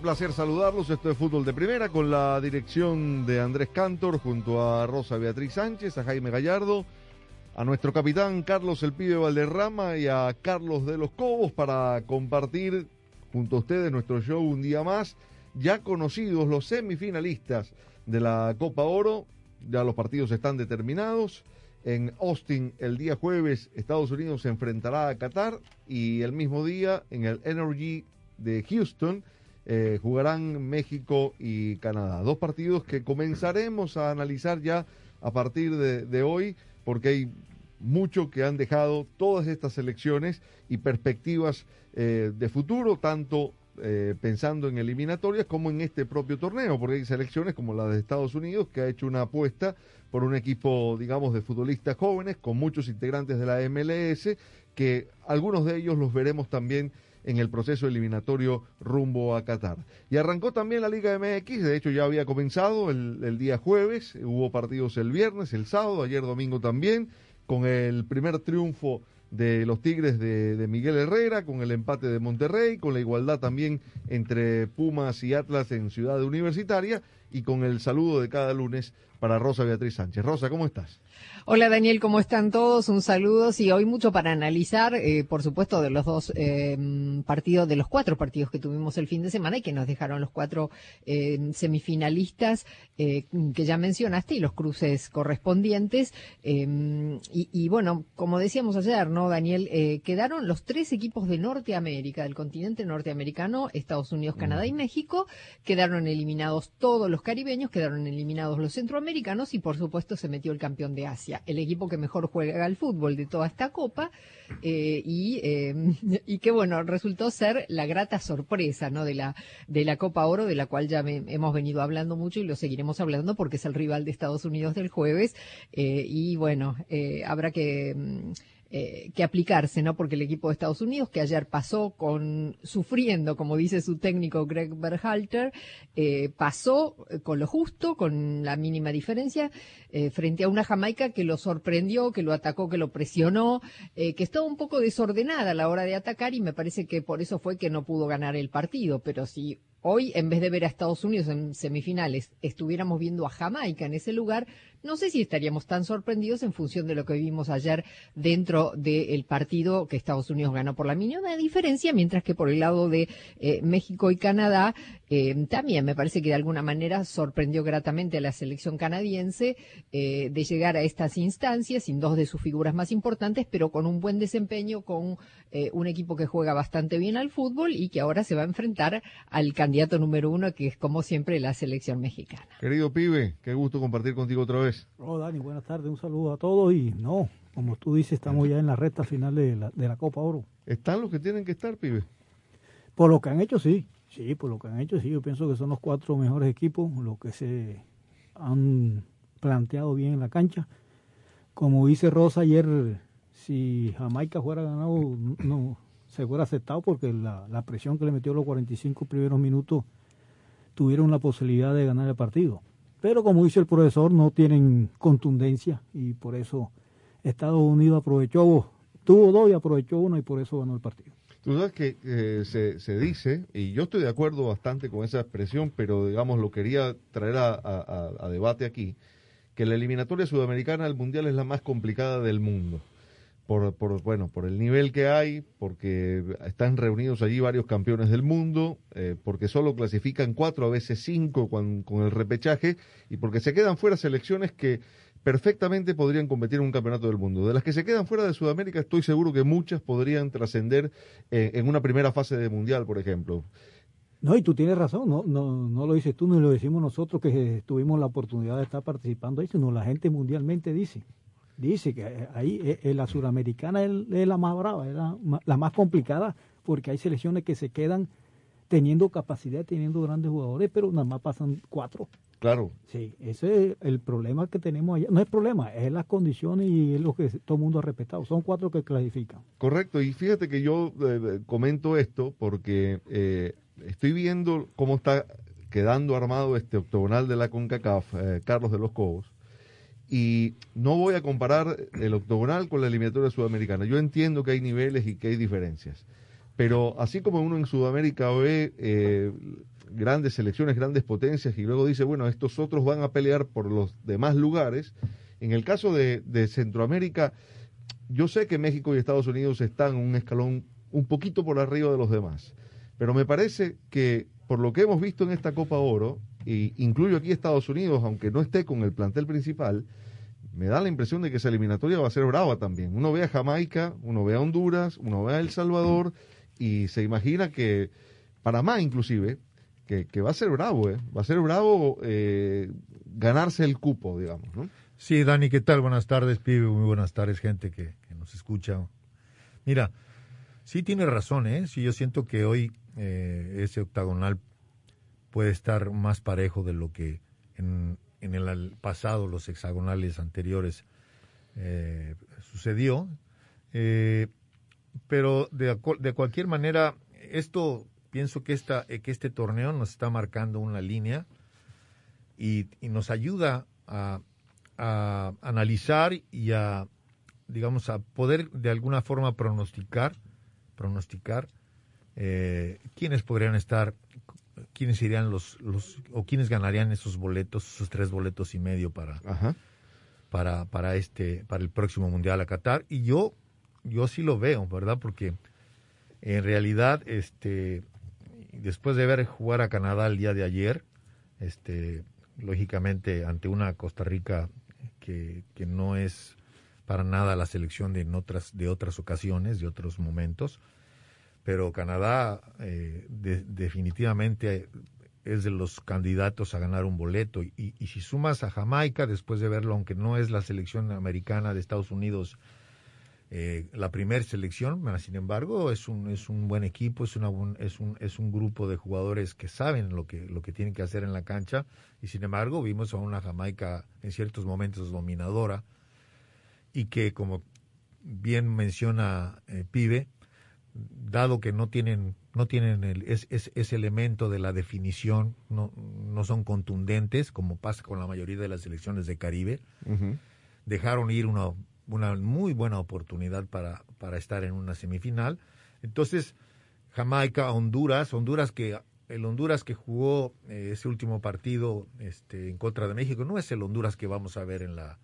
Placer saludarlos. Esto es Fútbol de Primera con la dirección de Andrés Cantor junto a Rosa Beatriz Sánchez, a Jaime Gallardo, a nuestro capitán Carlos El Pibe Valderrama y a Carlos de los Cobos para compartir junto a ustedes nuestro show un día más. Ya conocidos los semifinalistas de la Copa Oro, ya los partidos están determinados. En Austin el día jueves Estados Unidos se enfrentará a Qatar y el mismo día en el Energy de Houston eh, jugarán México y Canadá. Dos partidos que comenzaremos a analizar ya a partir de, hoy porque hay mucho que han dejado todas estas elecciones y perspectivas eh, de futuro, tanto eh, pensando en eliminatorias como en este propio torneo, porque hay selecciones como la de Estados Unidos que ha hecho una apuesta por un equipo, digamos, de futbolistas jóvenes con muchos integrantes de la MLS, que algunos de ellos los veremos también en el proceso eliminatorio rumbo a Qatar. Y arrancó también la Liga MX, de hecho ya había comenzado el, día jueves, hubo partidos el viernes, el sábado, ayer domingo también, con el primer triunfo de los Tigres de, Miguel Herrera, con el empate de Monterrey, con la igualdad también entre Pumas y Atlas en Ciudad Universitaria y con el saludo de cada lunes para Rosa Beatriz Sánchez. Rosa, ¿cómo estás? Hola Daniel, ¿cómo están todos? Un saludo. Sí, hoy mucho para analizar, eh, por supuesto, de los dos eh, partidos, de los cuatro partidos que tuvimos el fin de semana y que nos dejaron los cuatro eh, semifinalistas que ya mencionaste y los cruces correspondientes. Y, y, bueno, como decíamos ayer, ¿no, Daniel? quedaron los tres equipos de Norteamérica, del continente norteamericano, Estados Unidos, Canadá y México. Quedaron eliminados todos los caribeños, quedaron eliminados los centroamericanos y, por supuesto, se metió el campeón de Asia el equipo que mejor juega al fútbol de toda esta copa eh, y, eh, y que bueno resultó ser la grata sorpresa de la de la Copa Oro de la cual ya hemos venido hablando mucho y lo seguiremos hablando porque es el rival de Estados Unidos del jueves eh, y bueno habrá que eh, que aplicarse, ¿no? Porque el equipo de Estados Unidos, que ayer pasó con, sufriendo, como dice su técnico Greg Berhalter, eh, pasó con lo justo, con la mínima diferencia, eh, frente a una Jamaica que lo sorprendió, que lo atacó, que lo presionó, que estaba un poco desordenada a la hora de atacar y me parece que por eso fue que no pudo ganar el partido, pero si hoy, en vez de ver a Estados Unidos en semifinales, estuviéramos viendo a Jamaica en ese lugar, no sé si estaríamos tan sorprendidos en función de lo que vimos ayer dentro del partido que Estados Unidos ganó por la mínima diferencia, mientras que por el lado de eh, México y Canadá eh, también me parece que de alguna manera sorprendió gratamente a la selección canadiense eh, de llegar a estas instancias sin dos de sus figuras más importantes, pero con un buen desempeño, con un equipo que juega bastante bien al fútbol y que ahora se va a enfrentar al candidato número uno, que es como siempre la selección mexicana. Querido pibe, qué gusto compartir contigo otra vez. Oh, Dani, buenas tardes, un saludo a todos y no, como tú dices, estamos ya en la recta final de la, de la Copa Oro. ¿Están los que tienen que estar, pibe? Por lo que han hecho, sí, sí, por lo que han hecho, sí, yo pienso que son los cuatro mejores equipos, los que se han planteado bien en la cancha. Como dice Rosa ayer, si Jamaica fuera ganado, no se fuera aceptado porque la, la presión que le metió los 45 primeros minutos tuvieron la posibilidad de ganar el partido pero como dice el profesor, no tienen contundencia y por eso Estados Unidos aprovechó, tuvo dos y aprovechó uno y por eso ganó el partido. Tú sabes que eh, se, se, dice, y yo estoy de acuerdo bastante con esa expresión, pero digamos lo quería traer a, a, a debate aquí, que la eliminatoria sudamericana del Mundial es la más complicada del mundo. Por, por, bueno, por el nivel que hay, porque están reunidos allí varios campeones del mundo, eh, porque solo clasifican cuatro, a veces cinco con, el repechaje, y porque se quedan fuera selecciones que perfectamente podrían competir en un campeonato del mundo. De las que se quedan fuera de Sudamérica, estoy seguro que muchas podrían trascender eh, en una primera fase de mundial, por ejemplo. No, y tú tienes razón, no, no, no lo dices tú, ni lo decimos nosotros que tuvimos la oportunidad de estar participando ahí, sino la gente mundialmente dice. Dice que eh, ahí eh, eh, la suramericana es, la más brava, es la, más complicada, porque hay selecciones que se quedan teniendo capacidad, teniendo grandes jugadores, pero nada más pasan cuatro. Claro. Sí, ese es el problema que tenemos allá. No es problema, es las condiciones y es lo que todo el mundo ha respetado. Son cuatro que clasifican. Correcto, y fíjate que yo comento esto porque estoy viendo cómo está quedando armado este octogonal de la CONCACAF, eh, Carlos de los Cobos, y no voy a comparar el octogonal con la eliminatoria sudamericana. Yo entiendo que hay niveles y que hay diferencias, pero así como uno en Sudamérica ve eh, grandes selecciones, grandes potencias, y luego dice, bueno, estos otros van a pelear por los demás lugares, en el caso de, de Centroamérica, yo sé que México y Estados Unidos están un escalón un poquito por arriba de los demás. Pero me parece que por lo que hemos visto en esta Copa Oro, e incluyo aquí Estados Unidos, aunque no esté con el plantel principal, me da la impresión de que esa eliminatoria va a ser brava también. Uno ve a Jamaica, uno ve a Honduras, uno ve a El Salvador y se imagina que Panamá inclusive, que, va a ser bravo, ¿eh? va a ser bravo eh, ganarse el cupo, digamos. ¿no? Sí, Dani, ¿qué tal? Buenas tardes, pibe, muy buenas tardes, gente que, que nos escucha. Mira, sí tiene razón, ¿eh? Sí, yo siento que hoy eh, ese octagonal puede estar más parejo de lo que en, el pasado, los hexagonales anteriores, eh, sucedió. Eh, pero de, cualquier manera, esto, pienso que, esta, que este torneo nos está marcando una línea y, nos ayuda a, a, analizar y a, digamos, a poder de alguna forma pronosticar, pronosticar eh, quiénes podrían estar, quiénes irían los, los, o quiénes ganarían esos boletos, esos tres boletos y medio para, para, para este, para el próximo mundial a Qatar. Y yo, yo sí lo veo, ¿verdad? Porque en realidad, este, después de ver jugar a Canadá el día de ayer, este, lógicamente ante una Costa Rica que, que no es para nada la selección de otras, de otras ocasiones, de otros momentos, pero Canadá eh, definitivamente es de los candidatos a ganar un boleto. Y, si sumas a Jamaica, después de verlo, aunque no es la selección americana de Estados Unidos, eh, la primera selección, sin embargo, es un, es un buen equipo, es, una, es, un, es un grupo de jugadores que saben lo que, lo que tienen que hacer en la cancha. Y sin embargo, vimos a una Jamaica en ciertos momentos dominadora y que, como bien menciona eh, Pibe, dado que no tienen no tienen el, es, ese elemento de la definición, no, no son contundentes, como pasa con la mayoría de las selecciones de Caribe, dejaron ir una, una muy buena oportunidad para, para estar en una semifinal. Entonces, Jamaica, Honduras, Honduras que el Honduras que jugó eh, ese último partido este, en contra de México no es el Honduras que vamos a ver en la,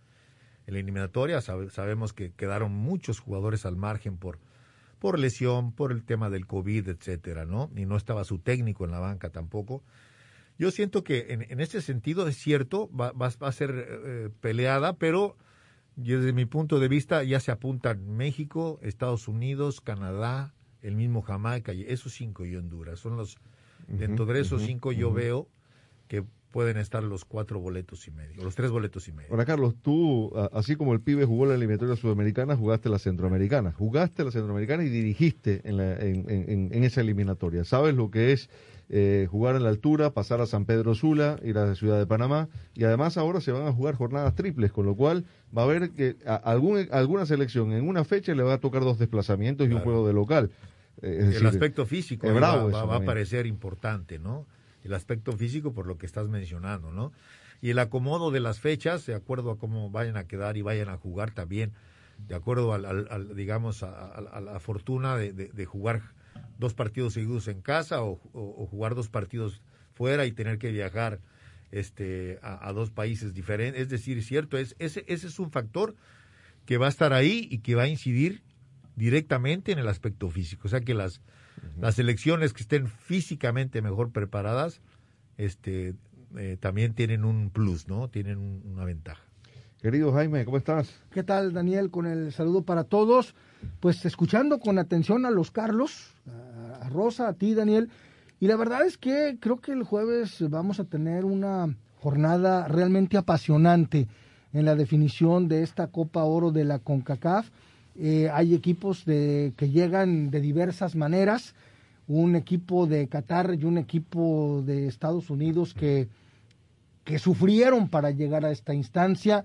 en la eliminatoria. sabemos que quedaron muchos jugadores al margen por, por lesión, por el tema del COVID, etcétera, ¿no? Y no estaba su técnico en la banca tampoco. Yo siento que en, en ese sentido es cierto, va, va, a ser eh, peleada, pero desde mi punto de vista ya se apuntan México, Estados Unidos, Canadá, el mismo Jamaica, y esos cinco y Honduras. Son los, dentro de esos cinco yo veo que pueden estar los cuatro boletos y medio, los tres boletos y medio. Ahora, Carlos, tú, así como el pibe jugó la eliminatoria sudamericana, jugaste la centroamericana. Jugaste la centroamericana y dirigiste en, en, esa eliminatoria. ¿Sabes lo que es eh, jugar en la altura, pasar a San Pedro Sula, ir a la ciudad de Panamá? Y además ahora se van a jugar jornadas triples, con lo cual va a haber que algún, alguna selección en una fecha le va a tocar dos desplazamientos y un juego de local. Eh, el aspecto físico va, va a parecer importante, ¿no? El aspecto físico por lo que estás mencionando, ¿no? Y el acomodo de las fechas, de acuerdo a cómo vayan a quedar y vayan a jugar también, de acuerdo al, digamos, a, la fortuna de, jugar dos partidos seguidos en casa o, jugar dos partidos fuera y tener que viajar este, a, dos países diferentes. Es decir, cierto, es, ese, ese es un factor que va a estar ahí y que va a incidir directamente en el aspecto físico. O sea que las, las elecciones que estén físicamente mejor preparadas, este, eh, también tienen un plus, ¿no? Tienen una ventaja. Querido Jaime, ¿cómo estás? ¿Qué tal, Daniel? Con el saludo para todos. Pues escuchando con atención a los Carlos, a Rosa, a ti, Daniel. Y la verdad es que creo que el jueves vamos a tener una jornada realmente apasionante en la definición de esta Copa Oro de la CONCACAF. Eh, hay equipos de, que llegan de diversas maneras. Un equipo de Qatar y un equipo de Estados Unidos que, que sufrieron para llegar a esta instancia.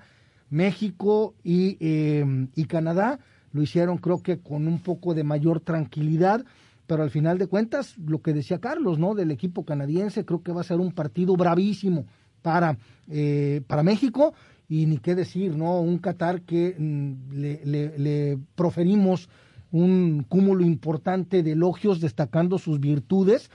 México y, eh, y Canadá lo hicieron creo que con un poco de mayor tranquilidad, pero al final de cuentas, lo que decía Carlos, ¿no? Del equipo canadiense, creo que va a ser un partido bravísimo para, eh, para México y ni qué decir, ¿no? Un Qatar que mm, le, le, le proferimos un cúmulo importante de elogios destacando sus virtudes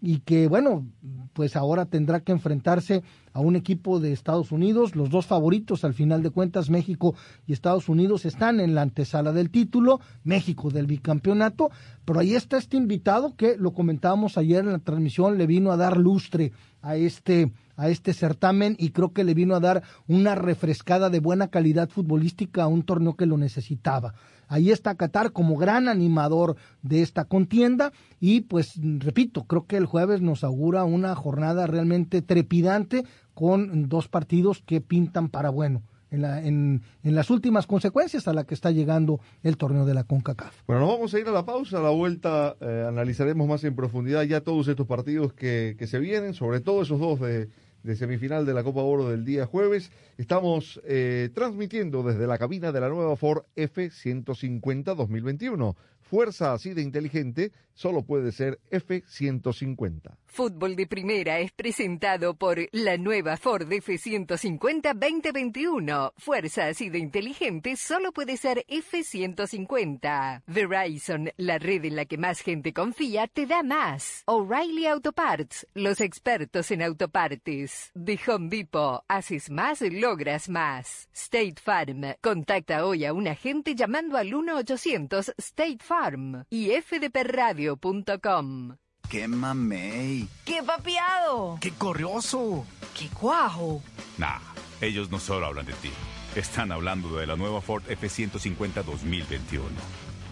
y que bueno, pues ahora tendrá que enfrentarse a un equipo de Estados Unidos. Los dos favoritos, al final de cuentas, México y Estados Unidos están en la antesala del título, México del bicampeonato, pero ahí está este invitado que lo comentábamos ayer en la transmisión, le vino a dar lustre a este a este certamen y creo que le vino a dar una refrescada de buena calidad futbolística a un torneo que lo necesitaba. Ahí está Qatar como gran animador de esta contienda y pues repito, creo que el jueves nos augura una jornada realmente trepidante con dos partidos que pintan para bueno. En, la, en, las últimas consecuencias a la que está llegando el torneo de la CONCACAF. Bueno, nos vamos a ir a la pausa, a la vuelta eh, analizaremos más en profundidad ya todos estos partidos que, que se vienen, sobre todo esos dos de, de semifinal de la Copa Oro del día jueves. Estamos eh, transmitiendo desde la cabina de la nueva Ford F-150 2021. Fuerza así de inteligente solo puede ser F-150. Fútbol de Primera es presentado por la nueva Ford F-150 2021. Fuerza así de inteligente solo puede ser F-150. Verizon, la red en la que más gente confía, te da más. O'Reilly Auto Parts, los expertos en autopartes. De Home Depot, haces más, logras más. State Farm, contacta hoy a un agente llamando al 1-800 State Farm y fdpradio.com. ¡Qué mamey! ¡Qué papiado! ¡Qué corrioso! ¡Qué cuajo! Nah, ellos no solo hablan de ti. Están hablando de la nueva Ford F-150 2021,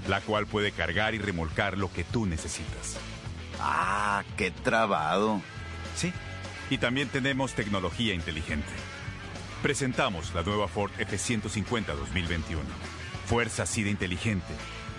la cual puede cargar y remolcar lo que tú necesitas. ¡Ah, qué trabado! Sí, y también tenemos tecnología inteligente. Presentamos la nueva Ford F-150 2021. Fuerza así de inteligente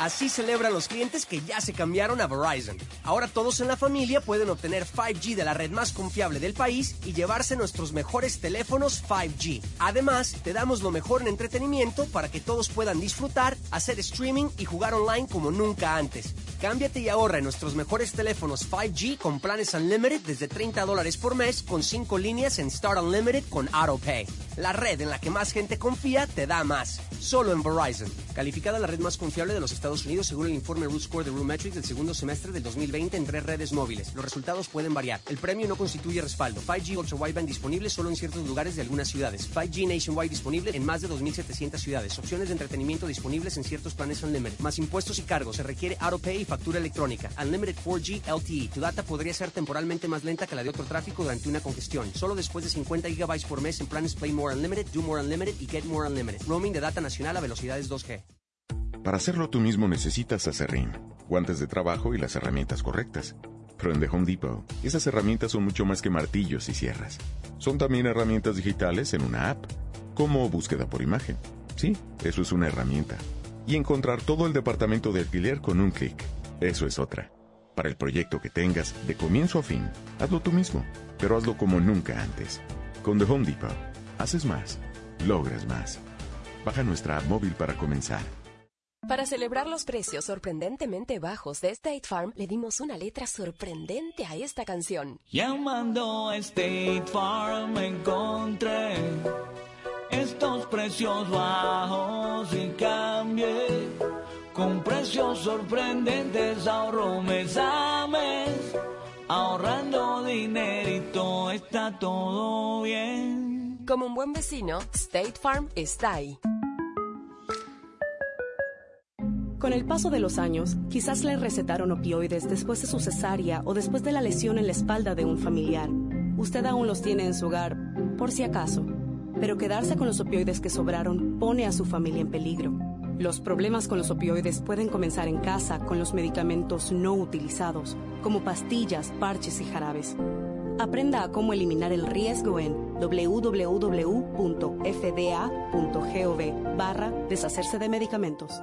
Así celebran los clientes que ya se cambiaron a Verizon. Ahora todos en la familia pueden obtener 5G de la red más confiable del país y llevarse nuestros mejores teléfonos 5G. Además, te damos lo mejor en entretenimiento para que todos puedan disfrutar, hacer streaming y jugar online como nunca antes. Cámbiate y ahorra en nuestros mejores teléfonos 5G con planes Unlimited desde 30 dólares por mes con 5 líneas en Start Unlimited con AutoPay. La red en la que más gente confía te da más. Solo en Verizon. Calificada la red más confiable de los Estados Unidos según el informe Root Score de Metrics del segundo semestre del 2020 en tres redes móviles. Los resultados pueden variar. El premio no constituye respaldo. 5G Ultra Wideband disponible solo en ciertos lugares de algunas ciudades. 5G Nationwide disponible en más de 2.700 ciudades. Opciones de entretenimiento disponibles en ciertos planes Unlimited. Más impuestos y cargos. Se requiere AutoPay y factura electrónica. Unlimited 4G LTE. Tu data podría ser temporalmente más lenta que la de otro tráfico durante una congestión. Solo después de 50 GB por mes en planes Play More Unlimited, Do More Unlimited y Get More Unlimited. Roaming de data nacional a velocidades 2G. Para hacerlo tú mismo necesitas acerrín, guantes de trabajo y las herramientas correctas. Pero en The Home Depot, esas herramientas son mucho más que martillos y sierras. Son también herramientas digitales en una app, como búsqueda por imagen. Sí, eso es una herramienta. Y encontrar todo el departamento de alquiler con un clic. Eso es otra. Para el proyecto que tengas, de comienzo a fin, hazlo tú mismo, pero hazlo como nunca antes. Con The Home Depot, haces más, logras más. Baja nuestra app móvil para comenzar. Para celebrar los precios sorprendentemente bajos de State Farm, le dimos una letra sorprendente a esta canción. Llamando a State Farm encontré estos precios bajos y cambié. Con precios sorprendentes ahorro mes a mes. Ahorrando dinerito está todo bien. Como un buen vecino, State Farm está ahí. Con el paso de los años, quizás le recetaron opioides después de su cesárea o después de la lesión en la espalda de un familiar. Usted aún los tiene en su hogar, por si acaso. Pero quedarse con los opioides que sobraron pone a su familia en peligro. Los problemas con los opioides pueden comenzar en casa con los medicamentos no utilizados, como pastillas, parches y jarabes. Aprenda a cómo eliminar el riesgo en www.fda.gov barra deshacerse de medicamentos.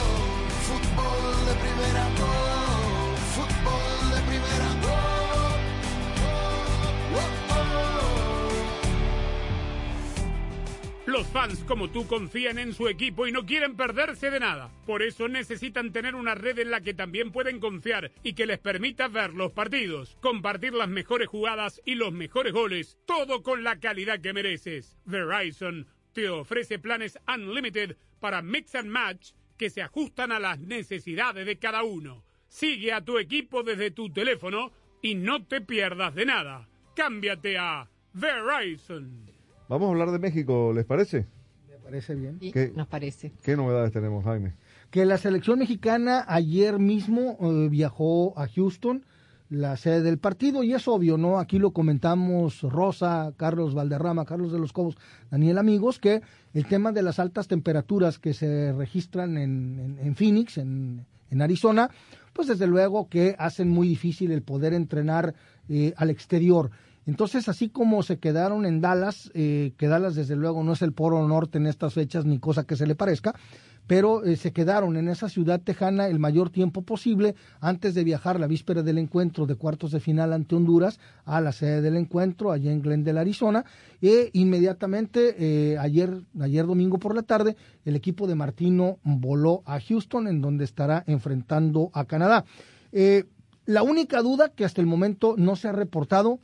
Fútbol de fútbol de Los fans como tú confían en su equipo y no quieren perderse de nada. Por eso necesitan tener una red en la que también pueden confiar y que les permita ver los partidos, compartir las mejores jugadas y los mejores goles, todo con la calidad que mereces. Verizon te ofrece planes unlimited para mix and match que se ajustan a las necesidades de cada uno. Sigue a tu equipo desde tu teléfono y no te pierdas de nada. Cámbiate a Verizon. Vamos a hablar de México, ¿les parece? Me parece bien. ¿Qué- Nos parece. ¿Qué novedades tenemos, Jaime? Que la selección mexicana ayer mismo eh, viajó a Houston, la sede del partido, y es obvio, ¿no? Aquí lo comentamos Rosa, Carlos Valderrama, Carlos de los Cobos, Daniel Amigos, que el tema de las altas temperaturas que se registran en, en- en Phoenix, en, en Arizona, pues desde luego que hacen muy difícil el poder entrenar eh, al exterior. Entonces, así como se quedaron en Dallas, eh, que Dallas desde luego no es el poro norte en estas fechas ni cosa que se le parezca, pero eh, se quedaron en esa ciudad tejana el mayor tiempo posible antes de viajar la víspera del encuentro de cuartos de final ante Honduras a la sede del encuentro allá en Glendale, Arizona. E inmediatamente, eh, ayer, ayer domingo por la tarde, el equipo de Martino voló a Houston, en donde estará enfrentando a Canadá. Eh, la única duda que hasta el momento no se ha reportado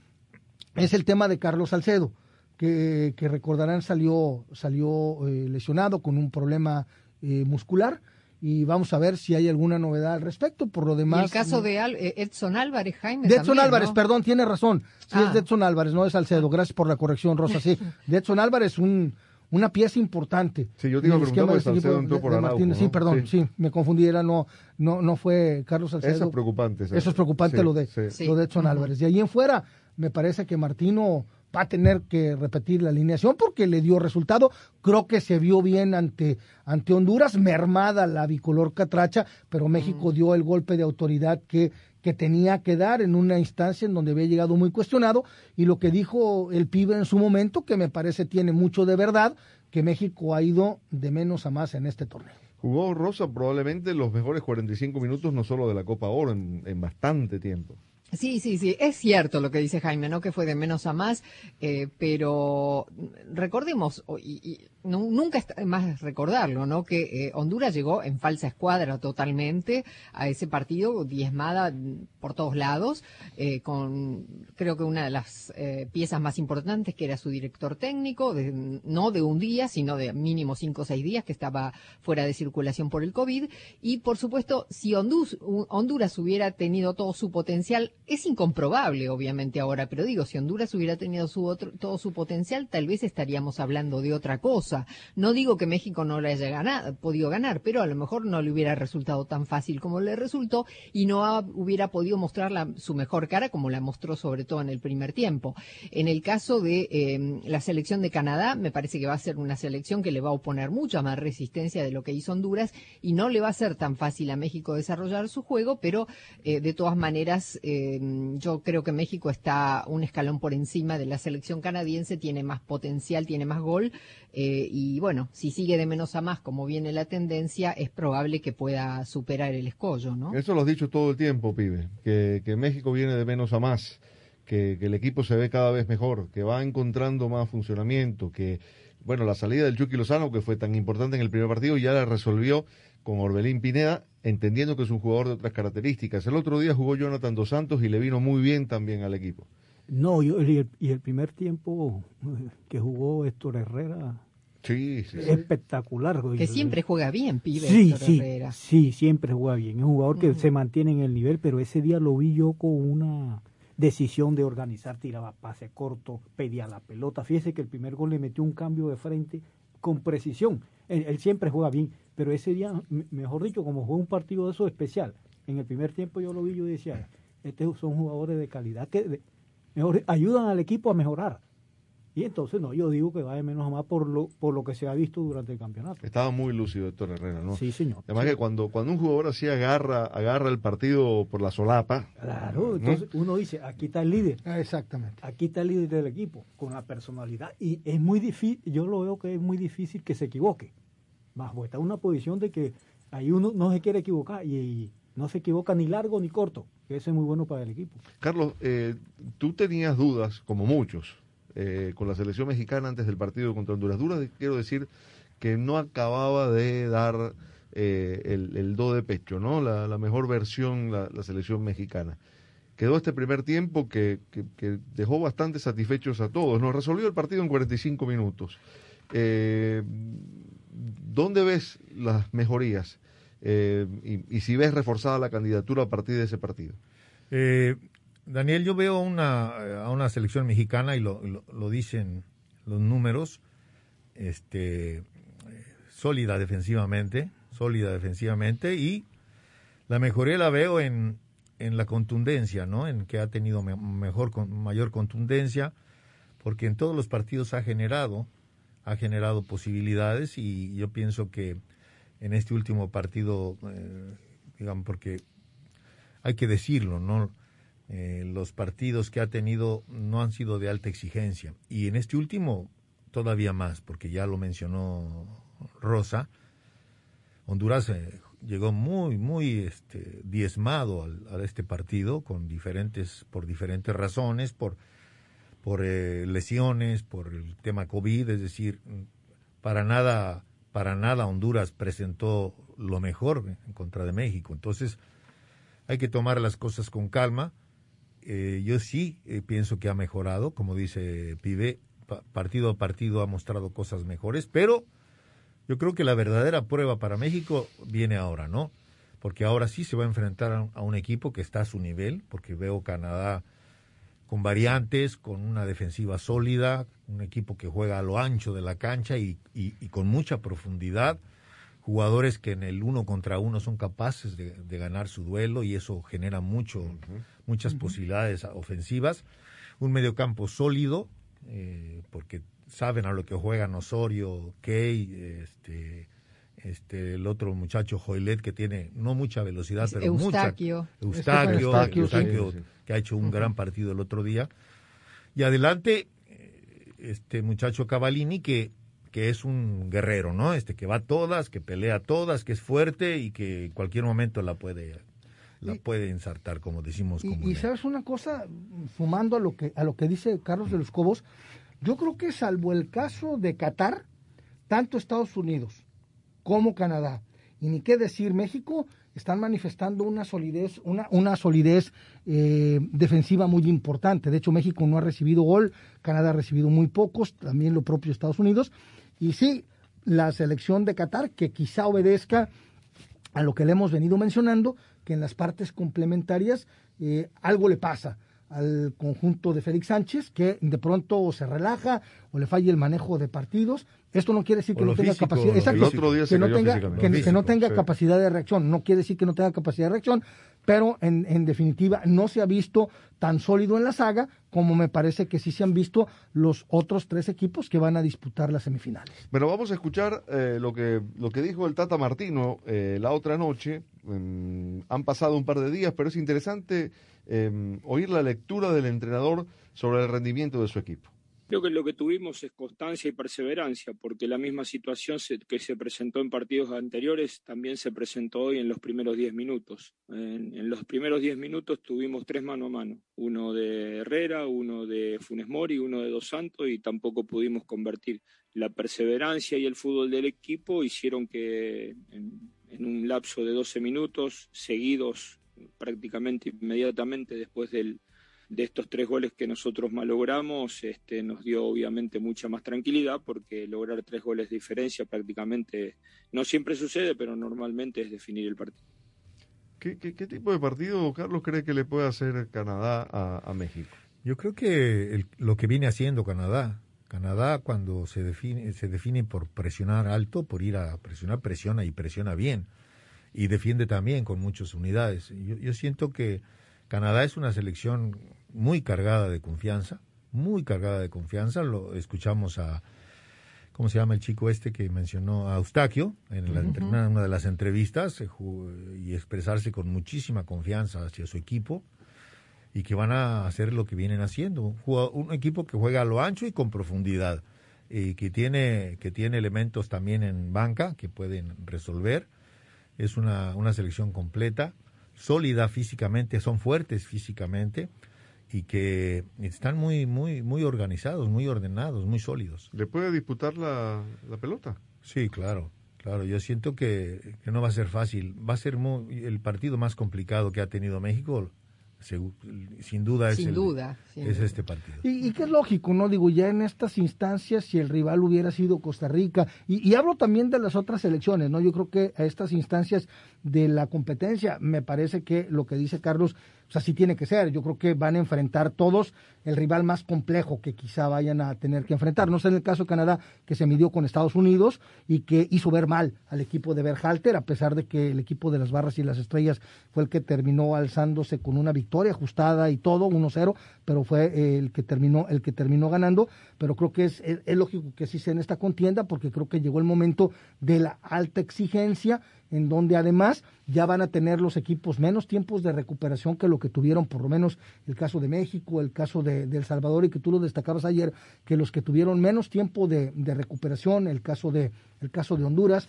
es el tema de Carlos Salcedo, que, recordarán salió, salió lesionado con un problema eh, muscular y vamos a ver si hay alguna novedad al respecto. Por lo Y demás, el caso de Al- eh, Edson Álvarez, Jaime. de Edson también, Álvarez, ¿no? perdón, tiene razón. Sí, Ah. es de Edson Álvarez, no de Salcedo. Gracias por la corrección, Rosa. Sí, de Edson Álvarez, un, una pieza importante. Sí, yo esquema porque de este Salcedo entró de- por de Araujo, Martínez. Sí, ¿no? perdón, Sí. sí. me confundí, era no, no, no fue Carlos Salcedo. Eso es preocupante. Eso es preocupante Sí, lo de sí. lo de Edson Álvarez. De ahí en fuera, me parece que Martino va a tener que repetir la alineación porque le dio resultado. Creo que se vio bien ante, ante Honduras, mermada la bicolor catracha, pero México dio el golpe de autoridad que, que tenía que dar en una instancia en donde había llegado muy cuestionado. Y lo que dijo el pibe en su momento, que me parece tiene mucho de verdad, que México ha ido de menos a más en este torneo. Jugó Rosa probablemente los mejores 45 minutos, no solo de la Copa Oro, en, en bastante tiempo. Sí, sí, sí, es cierto lo que dice Jaime, ¿no? Que fue de menos a más, eh, pero recordemos, y, y nu- nunca está más recordarlo, ¿no? Que eh, Honduras llegó en falsa escuadra totalmente a ese partido, diezmada por todos lados, eh, con creo que una de las piezas más importantes que era su director técnico, de- no de un día, sino de mínimo cinco o seis días que estaba fuera de circulación por el COVID. Y por supuesto, si Hondus- Honduras hubiera tenido todo su potencial Es incomprobable, obviamente, ahora, pero digo, si Honduras hubiera tenido su otro, todo su potencial, tal vez estaríamos hablando de otra cosa. No digo que México no le haya ganado, podido ganar, pero a lo mejor no le hubiera resultado tan fácil como le resultó y no hubiera podido mostrar la- su mejor cara como la mostró sobre todo en el primer tiempo. En el caso de eh, la selección de Canadá, me parece que va a ser una selección que le va a oponer mucha más resistencia de lo que hizo Honduras y no le va a ser tan fácil a México desarrollar su juego, pero eh, de todas maneras eh, yo creo que México está un escalón por encima de la selección canadiense, tiene más potencial, tiene más gol eh, y bueno, si sigue de menos a más como viene la tendencia, es probable que pueda superar el escollo, ¿no? Eso lo has dicho todo el tiempo, pibe, que, que México viene de menos a más, que, que el equipo se ve cada vez mejor, que va encontrando más funcionamiento, que, bueno, la salida del Chucky Lozano, que fue tan importante en el primer partido, ya la resolvió con Orbelín Pineda, entendiendo que es un jugador de otras características. El otro día jugó Jonathan Dos Santos y le vino muy bien también al equipo. No, yo- y, el, y el primer tiempo eh, que jugó Héctor Herrera, Sí, sí. espectacular. Que siempre juega bien, pibe. Sí, Héctor sí, Herrera. sí, siempre juega bien. Es un jugador que se mantiene en el nivel, pero ese día lo vi yo con una decisión de organizar, tiraba pase corto, pedía la pelota. Fíjese que el primer gol le metió un cambio de frente con precisión. Él, siempre juega bien, pero ese día, me- mejor dicho, como fue un partido de eso especial, en el primer tiempo yo lo vi, yo decía, estos son jugadores de calidad que de- mejor, ayudan al equipo a mejorar. Y entonces, no, yo digo que va de menos a más por lo, por lo que se ha visto durante el campeonato. Estaba muy lúcido Héctor Herrera, ¿no? Sí, señor. Además Sí. que cuando, cuando un jugador así agarra, agarra el partido por la solapa, Claro, ¿no? entonces uno dice, aquí está el líder. Exactamente. Aquí está el líder del equipo, con la personalidad. Y es muy difícil, yo lo veo que es muy difícil que se equivoque. Más pues está en una posición de que ahí uno no se quiere equivocar y, y no se equivoca ni largo ni corto. que Eso es muy bueno para el equipo. Carlos, eh, tú tenías dudas, como muchos, eh, con la selección mexicana antes del partido contra Honduras. Duras, quiero decir, que no acababa de dar eh, el, do de pecho, ¿no? La, mejor versión, la, selección mexicana. Quedó este primer tiempo que, dejó bastante satisfechos a todos. Nos resolvió el partido en 45 minutos. Eh, ¿Dónde ves las mejorías? Y, y si ves reforzada la candidatura a partir de ese partido. Eh, Daniel, yo veo una, a una selección mexicana y lo, lo- dicen los números, este, eh, sólida defensivamente, sólida defensivamente y la mejoría la veo en, en la contundencia, ¿no? En que ha tenido me- mejor, con, mayor contundencia, porque en todos los partidos ha generado, ha generado posibilidades y yo pienso que en este último partido, eh, digamos, porque hay que decirlo, ¿no? Eh, los partidos que ha tenido no han sido de alta exigencia. Y en este último, todavía más, porque ya lo mencionó Rosa, Honduras eh, llegó muy, muy este, diezmado al, a este partido con diferentes, por diferentes razones, por, por eh, lesiones, por el tema COVID, es decir, para nada, para nada Honduras presentó lo mejor en contra de México. Entonces, hay que tomar las cosas con calma. Eh, yo sí eh, pienso que ha mejorado, como dice Pibe, pa- partido a partido ha mostrado cosas mejores, pero yo creo que la verdadera prueba para México viene ahora, ¿no? Porque ahora sí se va a enfrentar a un, equipo que está a su nivel, porque veo Canadá con variantes, con una defensiva sólida, un equipo que juega a lo ancho de la cancha y, y- y con mucha profundidad, jugadores que en el uno contra uno son capaces de ganar su duelo y eso genera mucho, muchas posibilidades ofensivas, un mediocampo sólido, eh, porque saben a lo que juegan Osorio, Key, este, este, el otro muchacho Joilet que tiene no mucha velocidad, Es pero mucha Eustaquio. Eustaquio, Eustaquio, Eustaquio, sí, sí, sí. que ha hecho un gran partido el otro día. Y adelante, eh, este muchacho Cavallini que, que es un guerrero, ¿no? Este que va a todas, que pelea a todas, que es fuerte y que en cualquier momento la puede, la Y- puede ensartar, como decimos Y, sabes una cosa, sumando a lo que a lo que dice Carlos de los Cobos, yo creo que salvo el caso de Qatar, tanto Estados Unidos como Canadá y ni qué decir México están manifestando una solidez una una solidez eh, defensiva muy importante. De hecho México no ha recibido gol, Canadá ha recibido muy pocos, también lo propio Estados Unidos y sí la selección de Qatar que quizá obedezca a lo que le hemos venido mencionando, que en las partes complementarias eh, algo le pasa al conjunto de Félix Sánchez, que de pronto se relaja o le falla el manejo de partidos. Esto no quiere decir que no tenga físico, capacidad, exacto, que, no tenga, físicamente. que, Lo que no físico, tenga sí. capacidad de reacción. No quiere decir que no tenga capacidad de reacción, pero en, en definitiva no se ha visto tan sólido en la saga como me parece que sí se han visto los otros tres equipos que van a disputar las semifinales. Bueno, vamos a escuchar eh, lo, que, lo que dijo el Tata Martino eh, la otra noche. Mm, han pasado un par de días, pero es interesante eh, oír la lectura del entrenador sobre el rendimiento de su equipo. Creo que lo que tuvimos es constancia y perseverancia, porque la misma situación que se presentó en partidos anteriores también se presentó hoy en los primeros 10 minutos. En, los primeros 10 minutos tuvimos tres mano a mano, uno de Herrera, uno de Funes Mori, uno de Dos Santos y tampoco pudimos convertir. La perseverancia y el fútbol del equipo hicieron que en, en un lapso de 12 minutos seguidos prácticamente inmediatamente después del, de estos tres goles que nosotros malogramos, este, nos dio obviamente mucha más tranquilidad porque lograr tres goles de diferencia prácticamente no siempre sucede, pero normalmente es definir el partido. ¿Qué, qué, qué tipo de partido, Carlos, cree que le puede hacer Canadá a, a México? Yo creo que el- lo que viene haciendo Canadá, Canadá cuando se define, se define por presionar alto, por ir a presionar, presiona y presiona bien. Y defiende también con muchas unidades. Yo, yo siento que Canadá es una selección muy cargada de confianza, muy cargada de confianza. Lo escuchamos a, ¿cómo se llama el chico este que mencionó? A Eustaquio, en la, una, una de las entrevistas, y expresarse con muchísima confianza hacia su equipo y que van a hacer lo que vienen haciendo. Un, un equipo que juega a lo ancho y con profundidad, y que tiene, que tiene elementos también en banca que pueden resolver. Es una, una selección completa, sólida físicamente, son fuertes físicamente y que están muy, muy, muy organizados, muy ordenados, muy sólidos. ¿Le puede disputar la, la pelota? Sí, claro, claro. Yo siento que, que no va a ser fácil. Va a ser muy- el partido más complicado que ha tenido México, sin duda, es, Sin el- duda, sin es duda. este partido. Y, y que es lógico, ¿no? Digo, ya en estas instancias, si el rival hubiera sido Costa Rica, y, y hablo también de las otras elecciones, ¿no? Yo creo que a estas instancias de la competencia, me parece que lo que dice Carlos, o sea, sí tiene que ser. Yo creo que van a enfrentar todos el rival más complejo que quizá vayan a tener que enfrentar. No sé en el caso de Canadá, que se midió con Estados Unidos y que hizo ver mal al equipo de Berhalter, a pesar de que el equipo de las barras y las estrellas fue el que terminó alzándose con una victoria ajustada y todo, 1-0, pero fue eh, el que terminó, el que terminó ganando. Pero creo que es, es, es lógico que sí sea en esta contienda, porque creo que llegó el momento de la alta exigencia en donde además ya van a tener los equipos menos tiempos de recuperación que lo que tuvieron, por lo menos el caso de México, el caso de, de El Salvador, y que tú lo destacabas ayer, que los que tuvieron menos tiempo de, de recuperación, el caso de, el caso de Honduras,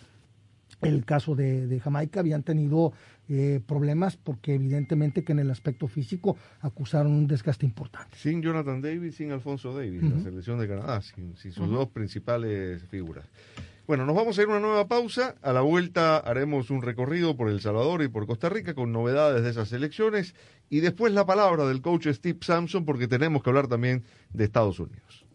el caso de, de Jamaica, habían tenido eh, problemas porque evidentemente que en el aspecto físico acusaron un desgaste importante. Sin Jonathan Davis, sin Alfonso Davis, la Ujú. selección de Canadá, sin, sin sus dos principales figuras. Bueno, nos vamos a ir a una nueva pausa. A la vuelta haremos un recorrido por El Salvador y por Costa Rica con novedades de esas selecciones y después la palabra del coach Steve Sampson porque tenemos que hablar también de Estados Unidos.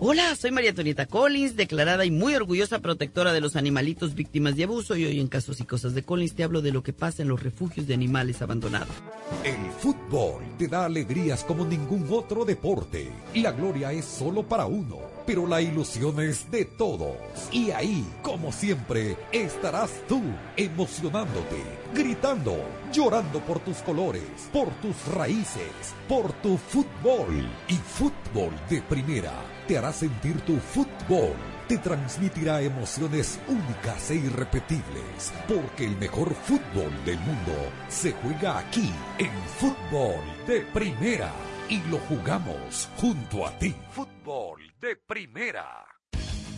Hola, soy María Antonieta Collins, declarada y muy orgullosa protectora de los animalitos víctimas de abuso y hoy en Casos y Cosas de Collins te hablo de lo que pasa en los refugios de animales abandonados. El fútbol te da alegrías como ningún otro deporte. La gloria es solo para uno, pero la ilusión es de todos. Y ahí, como siempre, estarás tú, emocionándote, gritando, llorando por tus colores, por tus raíces, por tu fútbol. Y fútbol de primera te hará sentir tu fútbol. Te transmitirá emociones únicas e irrepetibles, porque el mejor fútbol del mundo se juega aquí, en fútbol de primera. Y lo jugamos junto a ti. Fútbol de primera.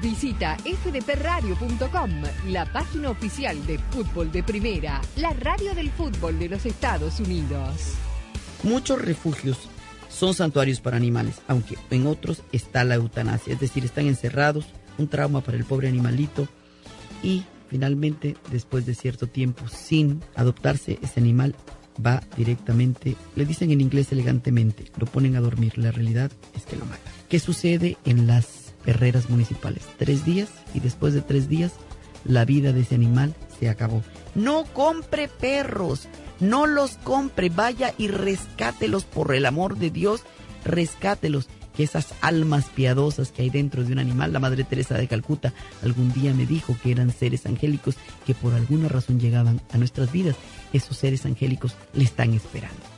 Visita fdpradio.com, la página oficial de fútbol de primera, la radio del fútbol de los Estados Unidos. Muchos refugios son santuarios para animales, aunque en otros está la eutanasia, es decir, están encerrados, un trauma para el pobre animalito y finalmente, después de cierto tiempo sin adoptarse, ese animal va directamente, le dicen en inglés elegantemente, lo ponen a dormir, la realidad es que lo matan. ¿Qué sucede en las perreras municipales? Tres días y después de tres días la vida de ese animal se acabó. No compre perros, no los compre, vaya y rescátelos por el amor de Dios, rescátelos. Que esas almas piadosas que hay dentro de un animal, la Madre Teresa de Calcuta algún día me dijo que eran seres angélicos que por alguna razón llegaban a nuestras vidas. Esos seres angélicos le están esperando.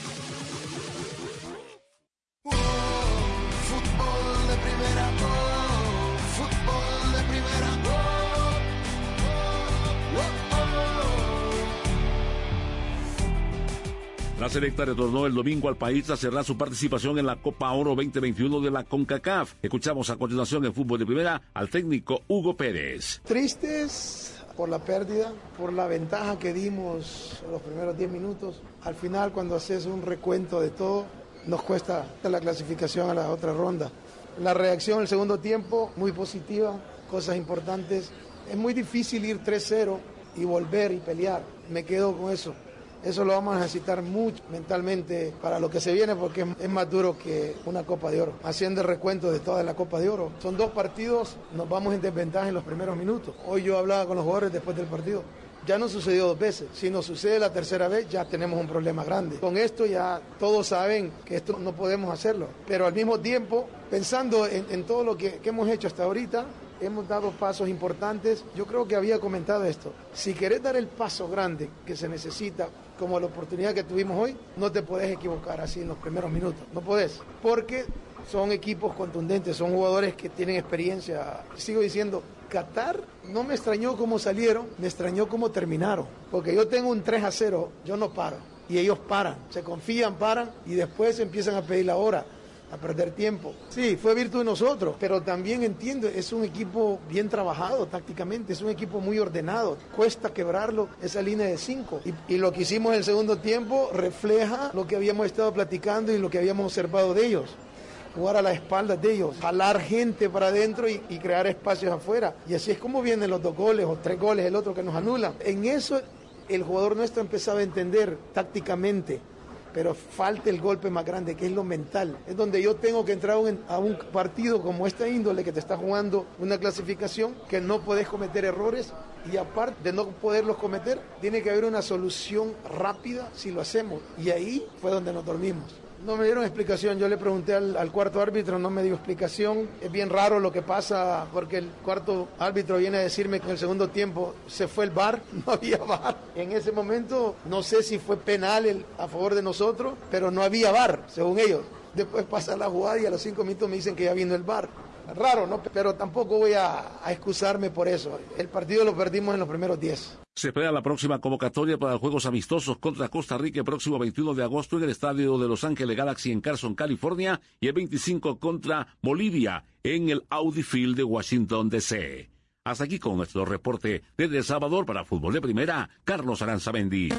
La selecta retornó el domingo al país a cerrar su participación en la Copa Oro 2021 de la CONCACAF. Escuchamos a continuación en fútbol de primera al técnico Hugo Pérez. Tristes por la pérdida, por la ventaja que dimos los primeros 10 minutos. Al final, cuando haces un recuento de todo, nos cuesta la clasificación a la otra ronda. La reacción en el segundo tiempo, muy positiva, cosas importantes. Es muy difícil ir 3-0 y volver y pelear. Me quedo con eso. Eso lo vamos a necesitar mucho mentalmente para lo que se viene porque es más duro que una Copa de Oro. Haciendo el recuento de toda la Copa de Oro. Son dos partidos, nos vamos en desventaja en los primeros minutos. Hoy yo hablaba con los jugadores después del partido. Ya no sucedió dos veces. Si nos sucede la tercera vez, ya tenemos un problema grande. Con esto ya todos saben que esto no podemos hacerlo. Pero al mismo tiempo, pensando en, en todo lo que, que hemos hecho hasta ahorita, hemos dado pasos importantes. Yo creo que había comentado esto. Si querés dar el paso grande que se necesita, como la oportunidad que tuvimos hoy, no te podés equivocar así en los primeros minutos. No podés. Porque son equipos contundentes, son jugadores que tienen experiencia. Sigo diciendo, Qatar no me extrañó cómo salieron, me extrañó cómo terminaron. Porque yo tengo un 3 a 0, yo no paro. Y ellos paran, se confían, paran y después empiezan a pedir la hora a perder tiempo. Sí, fue virtud de nosotros, pero también entiendo, es un equipo bien trabajado tácticamente, es un equipo muy ordenado, cuesta quebrarlo esa línea de cinco. Y, lo que hicimos en el segundo tiempo refleja lo que habíamos estado platicando y lo que habíamos observado de ellos. Jugar a la espalda de ellos, jalar gente para adentro y, crear espacios afuera. Y así es como vienen los dos goles o tres goles, el otro que nos anulan. En eso el jugador nuestro empezaba a entender tácticamente pero falta el golpe más grande, que es lo mental. Es donde yo tengo que entrar a un partido como esta índole que te está jugando una clasificación que no puedes cometer errores y aparte de no poderlos cometer, tiene que haber una solución rápida si lo hacemos. Y ahí fue donde nos dormimos. No me dieron explicación, yo le pregunté al, cuarto árbitro, no me dio explicación. Es bien raro lo que pasa porque el cuarto árbitro viene a decirme que en el segundo tiempo se fue el bar, no había bar. En ese momento no sé si fue penal a favor de nosotros, pero no había bar, según ellos. Después pasa la jugada y a los cinco minutos me dicen que ya vino el bar. Raro, ¿no? Pero tampoco voy a, excusarme por eso. El partido lo perdimos en los primeros 10. Se espera la próxima convocatoria para Juegos Amistosos contra Costa Rica el próximo 21 de agosto en el estadio de Los Ángeles Galaxy en Carson, California, y el 25 contra Bolivia en el Audi Field de Washington, D.C. Hasta aquí con nuestro reporte desde El Salvador para Fútbol de Primera, Carlos Aranzamendi.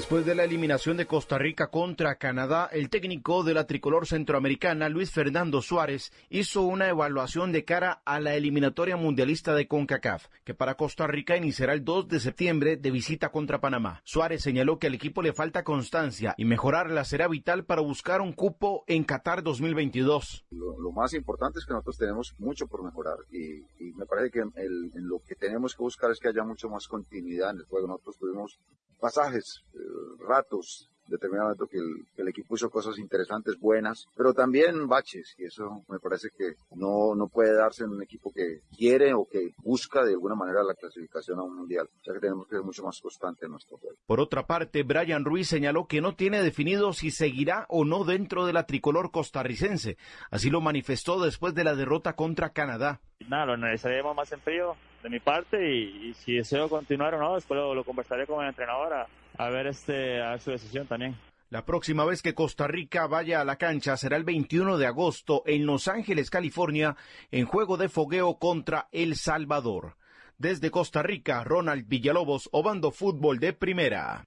Después de la eliminación de Costa Rica contra Canadá, el técnico de la tricolor centroamericana, Luis Fernando Suárez, hizo una evaluación de cara a la eliminatoria mundialista de CONCACAF, que para Costa Rica iniciará el 2 de septiembre de visita contra Panamá. Suárez señaló que al equipo le falta constancia y mejorarla será vital para buscar un cupo en Qatar 2022. Lo, más importante es que nosotros tenemos mucho por mejorar y, me parece que lo que tenemos que buscar es que haya mucho más continuidad en el juego. Nosotros tuvimos pasajes, eh, ratos, determinado que el, que el, equipo hizo cosas interesantes, buenas, pero también baches, y eso me parece que no, no puede darse en un equipo que quiere o que busca de alguna manera la clasificación a un mundial. O sea que tenemos que ser mucho más constante en nuestro juego. Por otra parte, Brian Ruiz señaló que no tiene definido si seguirá o no dentro de la tricolor costarricense. Así lo manifestó después de la derrota contra Canadá. Nada, lo analizaremos más en frío de mi parte y, si deseo continuar o no, después lo, conversaré con el entrenador a, ver este a su decisión también. La próxima vez que Costa Rica vaya a la cancha será el 21 de agosto en Los Ángeles, California, en juego de fogueo contra El Salvador. Desde Costa Rica, Ronald Villalobos, Obando Fútbol de Primera.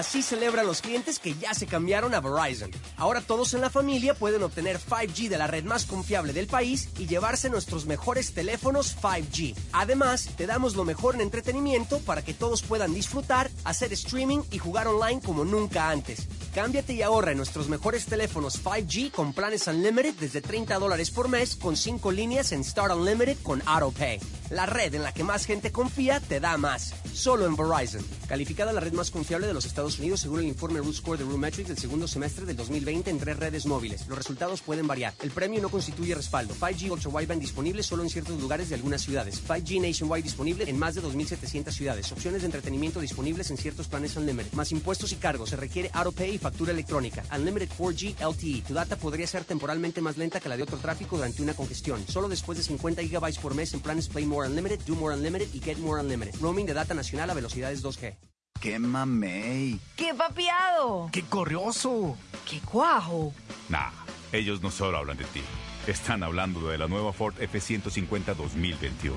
Así celebran los clientes que ya se cambiaron a Verizon. Ahora todos en la familia pueden obtener 5G de la red más confiable del país y llevarse nuestros mejores teléfonos 5G. Además, te damos lo mejor en entretenimiento para que todos puedan disfrutar, hacer streaming y jugar online como nunca antes. Cámbiate y ahorra en nuestros mejores teléfonos 5G con planes Unlimited desde 30 dólares por mes con 5 líneas en Start Unlimited con AutoPay. La red en la que más gente confía te da más. Solo en Verizon. Calificada la red más confiable de los Estados Unidos según el informe Root Score de Metrics del segundo semestre del 2020 en tres redes móviles. Los resultados pueden variar. El premio no constituye respaldo. 5G Ultra Wideband disponible solo en ciertos lugares de algunas ciudades. 5G Nationwide disponible en más de 2.700 ciudades. Opciones de entretenimiento disponibles en ciertos planes Unlimited. Más impuestos y cargos. Se requiere AutoPay y factura electrónica. Unlimited 4G LTE. Tu data podría ser temporalmente más lenta que la de otro tráfico durante una congestión. Solo después de 50 GB por mes en planes Play More Unlimited, Do More Unlimited y Get More Unlimited. Roaming de data nacional a velocidades 2G. ¡Qué mamey! ¡Qué papiado! ¡Qué corrioso! ¡Qué cuajo! Nah, ellos no solo hablan de ti. Están hablando de la nueva Ford F-150 2021,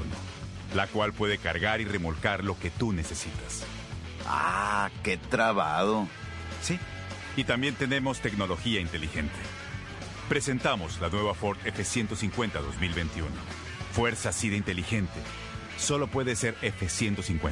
la cual puede cargar y remolcar lo que tú necesitas. ¡Ah, qué trabado! Sí, y también tenemos tecnología inteligente. Presentamos la nueva Ford F-150 2021. Fuerza así de inteligente. Solo puede ser F-150.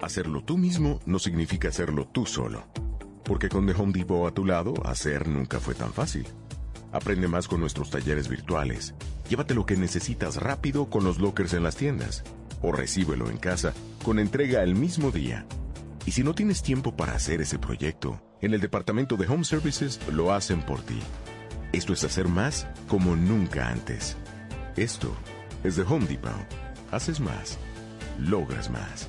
Hacerlo tú mismo no significa hacerlo tú solo. Porque con The Home Depot a tu lado, hacer nunca fue tan fácil. Aprende más con nuestros talleres virtuales. Llévate lo que necesitas rápido con los lockers en las tiendas. O recíbelo en casa con entrega el mismo día. Y si no tienes tiempo para hacer ese proyecto, en el departamento de Home Services lo hacen por ti. Esto es hacer más como nunca antes. Esto es The Home Depot. Haces más. Logras más.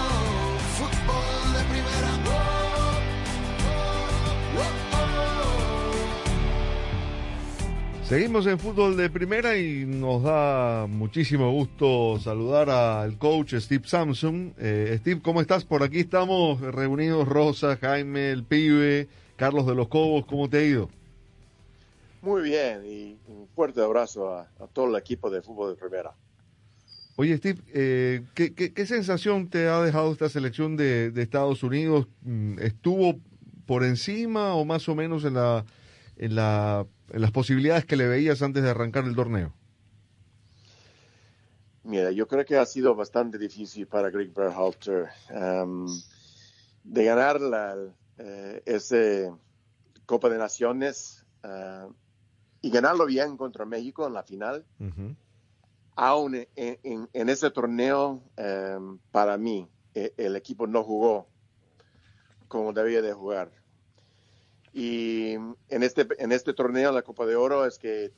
Seguimos en fútbol de primera y nos da muchísimo gusto saludar al coach Steve Samson. Eh, Steve, ¿cómo estás? Por aquí estamos reunidos Rosa, Jaime, el pibe, Carlos de los Cobos, ¿cómo te ha ido? Muy bien y un fuerte abrazo a, a todo el equipo de fútbol de primera. Oye, Steve, eh, ¿qué, qué, qué sensación te ha dejado esta selección de, de Estados Unidos? Mm, ¿Estuvo por encima o más o menos en la, en la en las posibilidades que le veías antes de arrancar el torneo? Mira, yo creo que ha sido bastante difícil para Greg Berhalter um, de ganar la, eh, ese Copa de Naciones uh, y ganarlo bien contra México en la final. Ujú. Aún en, en- en ese torneo, um, para mí, eh, el equipo no jugó como debía de jugar. Y en este, en este torneo, la Copa de Oro, es que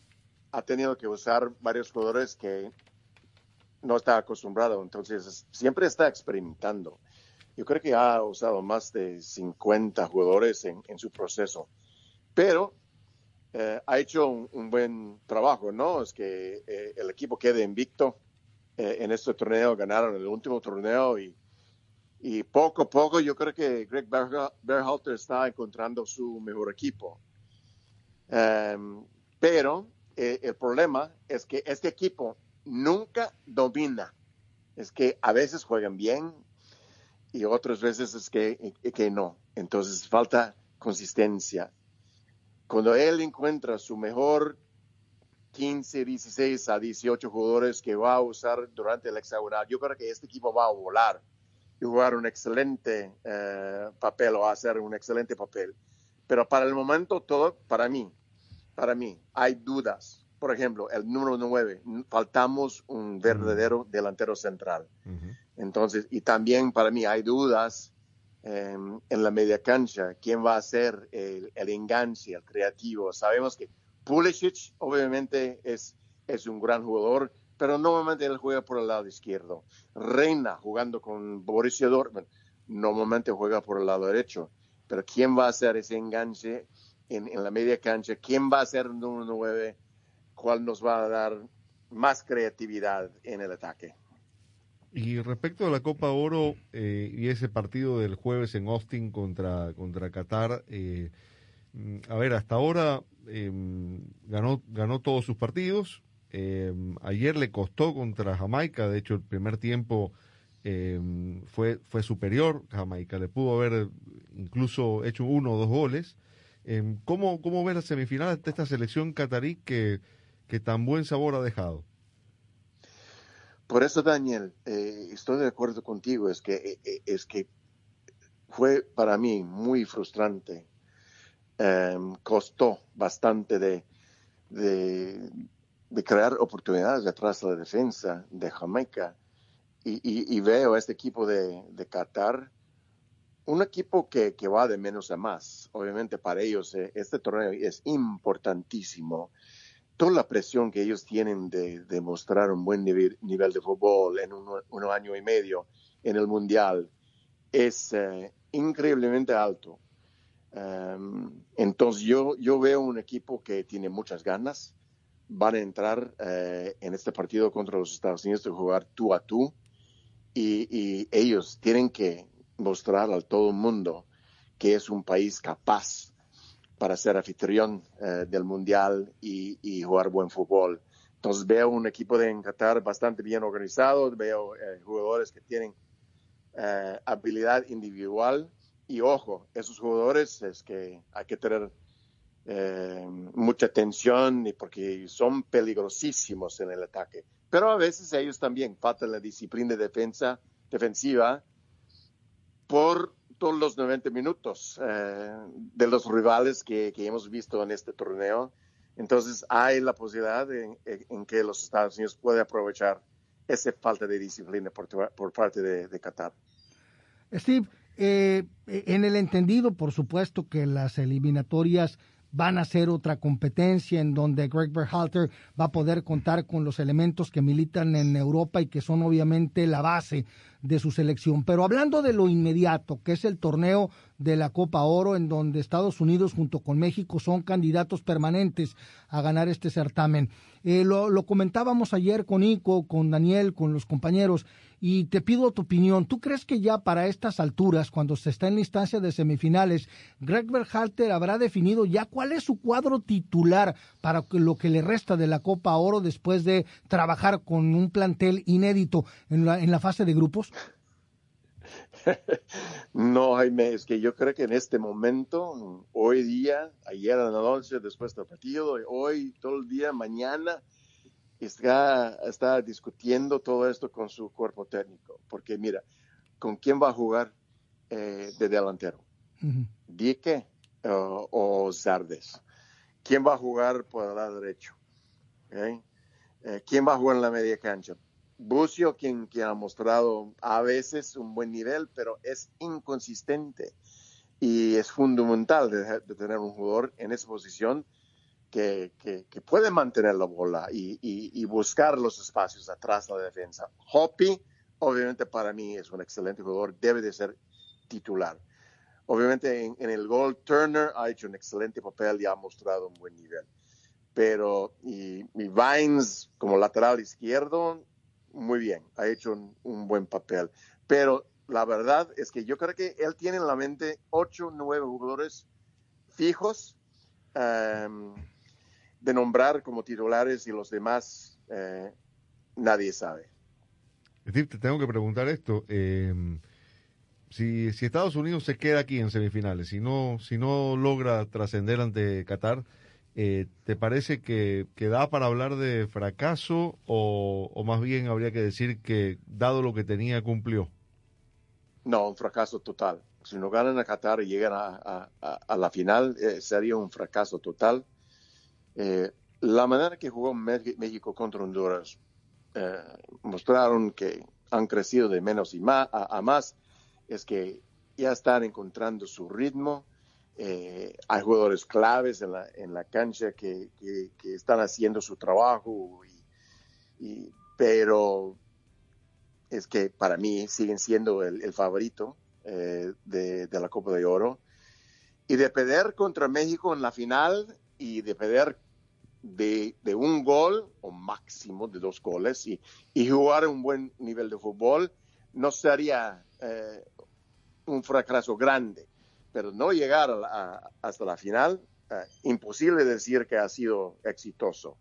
ha tenido que usar varios jugadores que no está acostumbrado, entonces es- siempre está experimentando. Yo creo que ha usado más de 50 jugadores en, en su proceso, pero eh, ha hecho un, un buen trabajo, ¿no? Es que eh, el equipo quede invicto eh, en este torneo, ganaron el último torneo y, y poco a poco yo creo que Greg Berha- Berhalter está encontrando su mejor equipo. Em, pero eh, el problema es que este equipo nunca domina. Es que a veces juegan bien y otras veces es que, eh, no. Entonces falta consistencia. Cuando él encuentra su mejor 15, 16 a 18 jugadores que va a usar durante el hexagonal, yo creo que este equipo va a volar jugar un excelente eh, papel o hacer un excelente papel. Pero para el momento todo, para mí, para mí, hay dudas. Por ejemplo, el número 9, faltamos un verdadero delantero central. Entonces, y también para mí hay dudas eh, en la media cancha. ¿Quién va a ser el, el enganche, el creativo? Sabemos que Pulisic obviamente es, es un gran jugador, pero normalmente él juega por el lado izquierdo. Reina jugando con Borussia Dortmund, normalmente juega por el lado derecho. Pero ¿quién va a hacer ese enganche en, en la media cancha? ¿Quién va a ser número 9? ¿Cuál nos va a dar más creatividad en el ataque? Y respecto a la Copa Oro eh, y ese partido del jueves en Austin contra, contra Qatar, eh, mm, a ver, hasta ahora eh, ganó, ganó todos sus partidos. Eh, ayer le costó contra Jamaica, de hecho el primer tiempo eh, fue, fue superior. Jamaica le pudo haber incluso hecho uno o dos goles. Eh, ¿cómo, ¿Cómo ves la semifinal de esta selección catarí que, que tan buen sabor ha dejado? Por eso, Daniel, eh, estoy de acuerdo contigo, es que, eh, es que fue para mí muy frustrante. Eh, costó bastante de, de, de crear oportunidades detrás de la defensa de Jamaica y, veo este equipo de, Qatar, un equipo que, que va de menos a más. Obviamente para ellos eh, este torneo es importantísimo. Toda la presión que ellos tienen de, de mostrar un buen nivel, nivel de fútbol en un, año y medio en el Mundial es eh, increíblemente alto. Um, entonces yo, yo veo un equipo que tiene muchas ganas. Van a entrar eh, en este partido contra los Estados Unidos de jugar tú a tú y, y ellos tienen que mostrar a todo el mundo que es un país capaz para ser anfitrión eh, del mundial y, y jugar buen fútbol. Entonces veo un equipo de Qatar bastante bien organizado, veo eh, jugadores que tienen eh, habilidad individual y ojo, esos jugadores es que hay que tener eh, mucha atención y porque son peligrosísimos en el ataque. Pero a veces ellos también faltan la disciplina de defensa, defensiva por todos los 90 minutos eh, de los rivales que, que hemos visto en este torneo. Entonces hay la posibilidad en, en que los Estados Unidos pueden aprovechar esa falta de disciplina por, por parte de, de Qatar. Steve, eh, en el entendido, por supuesto, que las eliminatorias van a ser otra competencia en donde Greg Berhalter va a poder contar con los elementos que militan en Europa y que son obviamente la base de su selección. Pero hablando de lo inmediato, que es el torneo de la Copa Oro, en donde Estados Unidos junto con México son candidatos permanentes a ganar este certamen. Eh, lo, comentábamos ayer con Ico, con Daniel, con los compañeros, y te pido tu opinión. ¿Tú crees que ya para estas alturas, cuando se está en la instancia de semifinales, Greg Berhalter habrá definido ya cuál es su cuadro titular para lo que le resta de la Copa Oro después de trabajar con un plantel inédito en la, en la fase de grupos? No, Jaime, es que yo creo que en este momento, hoy día, ayer a la noche, después del partido, hoy, todo el día, mañana, está, está discutiendo todo esto con su cuerpo técnico. Porque mira, ¿con quién va a jugar eh, de delantero? Uh -huh. ¿Dique uh, o Zardes? ¿Quién va a jugar por el lado derecho? ¿Okay? Eh, ¿Quién va a jugar en la media cancha? Bucio, quien, ha mostrado a veces un buen nivel, pero es inconsistente. Y es fundamental tener un jugador en esa posición que, puede mantener la bola y, buscar los espacios atrás de la defensa. Hoppy, obviamente para mí es un excelente jugador, debe de ser titular. Obviamente en, en el gol, Turner ha hecho un excelente papel y ha mostrado un buen nivel. Pero, y, y Vines como lateral izquierdo, muy bien, ha hecho un, un, buen papel. Pero la verdad es que yo creo que él tiene en la mente ocho, nueve jugadores fijos um, de nombrar como titulares y los demás eh, nadie sabe. Te tengo que preguntar esto. Eh, si, si, Estados Unidos se queda aquí en semifinales, si no, si no logra trascender ante Qatar, eh, ¿te parece que, que, da para hablar de fracaso o, o, más bien habría que decir que, dado lo que tenía, cumplió? No, un fracaso total. Si no ganan a Qatar y llegan a, a, a la final, eh, sería un fracaso total. Eh, la manera que jugó México contra Honduras eh, mostraron que han crecido de menos y más a, más. Es que ya están encontrando su ritmo. Eh, hay jugadores claves en la, en la cancha que, están haciendo su trabajo, y, pero es que para mí siguen siendo el, favorito eh, de, la Copa de Oro. Y de perder contra México en la final y de perder de, un gol o máximo de dos goles y, y, jugar un buen nivel de fútbol, no sería eh, un fracaso grande pero no llegar a, a, hasta la final, uh, imposible decir que ha sido exitoso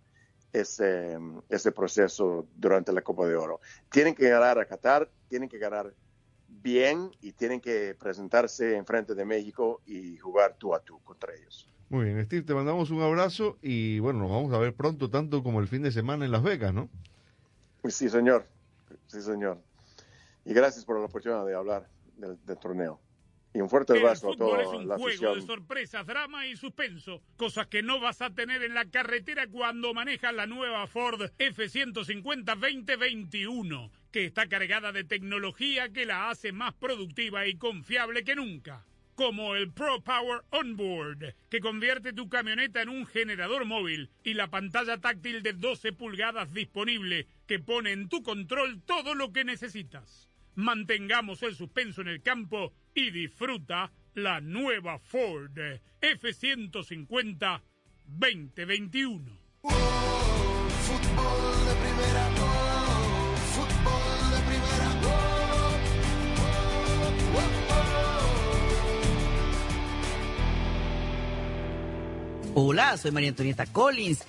ese, ese proceso durante la Copa de Oro. Tienen que ganar a Qatar, tienen que ganar bien y tienen que presentarse en frente de México y jugar tú a tú contra ellos. Muy bien, Steve, te mandamos un abrazo y bueno, nos vamos a ver pronto, tanto como el fin de semana en Las Vegas, ¿no? Sí, señor. Sí, señor. Y gracias por la oportunidad de hablar del, del torneo. Y un fuerte abrazo a toda es un la juego afición. de sorpresas, drama y suspenso, cosas que no vas a tener en la carretera cuando manejas la nueva Ford F-150 2021. que está cargada de tecnología que la hace más productiva y confiable que nunca. Como el Pro Power Onboard, que convierte tu camioneta en un generador móvil y la pantalla táctil de 12 pulgadas disponible que pone en tu control todo lo que necesitas. Mantengamos el suspenso en el campo y disfruta la nueva Ford F150 2021. Fútbol de primera, oh, fútbol de primera, oh, Hola, soy María Antonieta Collins.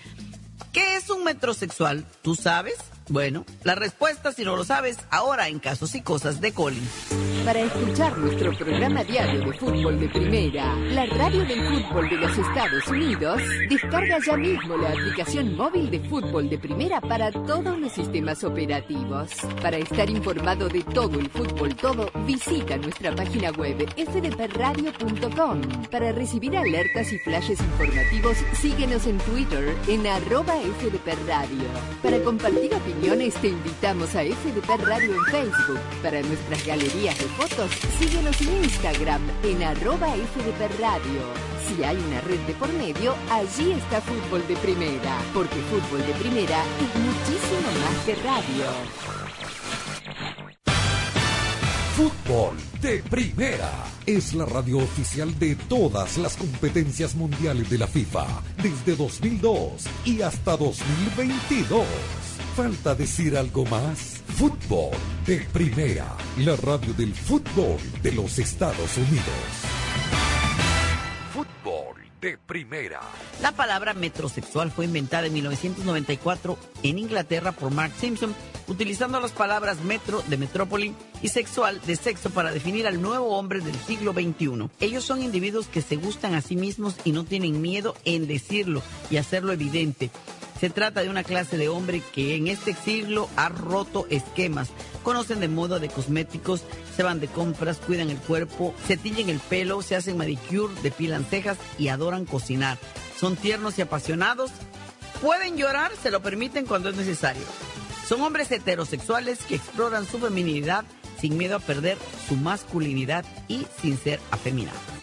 ¿Qué es un metrosexual? ¿Tú sabes? Bueno, la respuesta, si no lo sabes, ahora en Casos y Cosas de Collins. Para escuchar nuestro programa diario de fútbol de primera, la radio del fútbol de los Estados Unidos, descarga ya mismo la aplicación móvil de fútbol de primera para todos los sistemas operativos. Para estar informado de todo el fútbol todo, visita nuestra página web fdpradio.com. Para recibir alertas y flashes informativos, síguenos en Twitter en arroba fdpradio. Para compartir opiniones, te invitamos a FDP Radio en Facebook. Para nuestras galerías de fotos, síguenos en Instagram en arroba FDP Radio. Si hay una red de por medio, allí está Fútbol de Primera, porque Fútbol de Primera es muchísimo más que radio. Fútbol de Primera es la radio oficial de todas las competencias mundiales de la FIFA desde 2002 y hasta 2022. ¿Falta decir algo más? Fútbol de Primera, la radio del fútbol de los Estados Unidos. Fútbol de Primera. La palabra metrosexual fue inventada en 1994 en Inglaterra por Mark Simpson, utilizando las palabras metro de metrópoli y sexual de sexo para definir al nuevo hombre del siglo XXI. Ellos son individuos que se gustan a sí mismos y no tienen miedo en decirlo y hacerlo evidente. Se trata de una clase de hombre que en este siglo ha roto esquemas. Conocen de moda de cosméticos, se van de compras, cuidan el cuerpo, se tiñen el pelo, se hacen manicure, depilan cejas y adoran cocinar. Son tiernos y apasionados. Pueden llorar, se lo permiten cuando es necesario. Son hombres heterosexuales que exploran su feminidad sin miedo a perder su masculinidad y sin ser afeminados.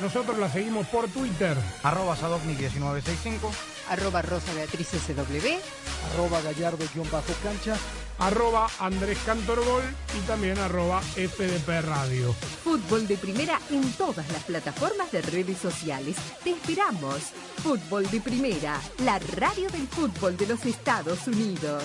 Nosotros la seguimos por Twitter. Arroba Sadovnik1965. Arroba Rosa Beatriz SW. Arroba Gallardo-cancha. Arroba Andrés Cantorbol y también arroba FDP Radio. Fútbol de Primera en todas las plataformas de redes sociales. Te esperamos. Fútbol de Primera, la radio del fútbol de los Estados Unidos.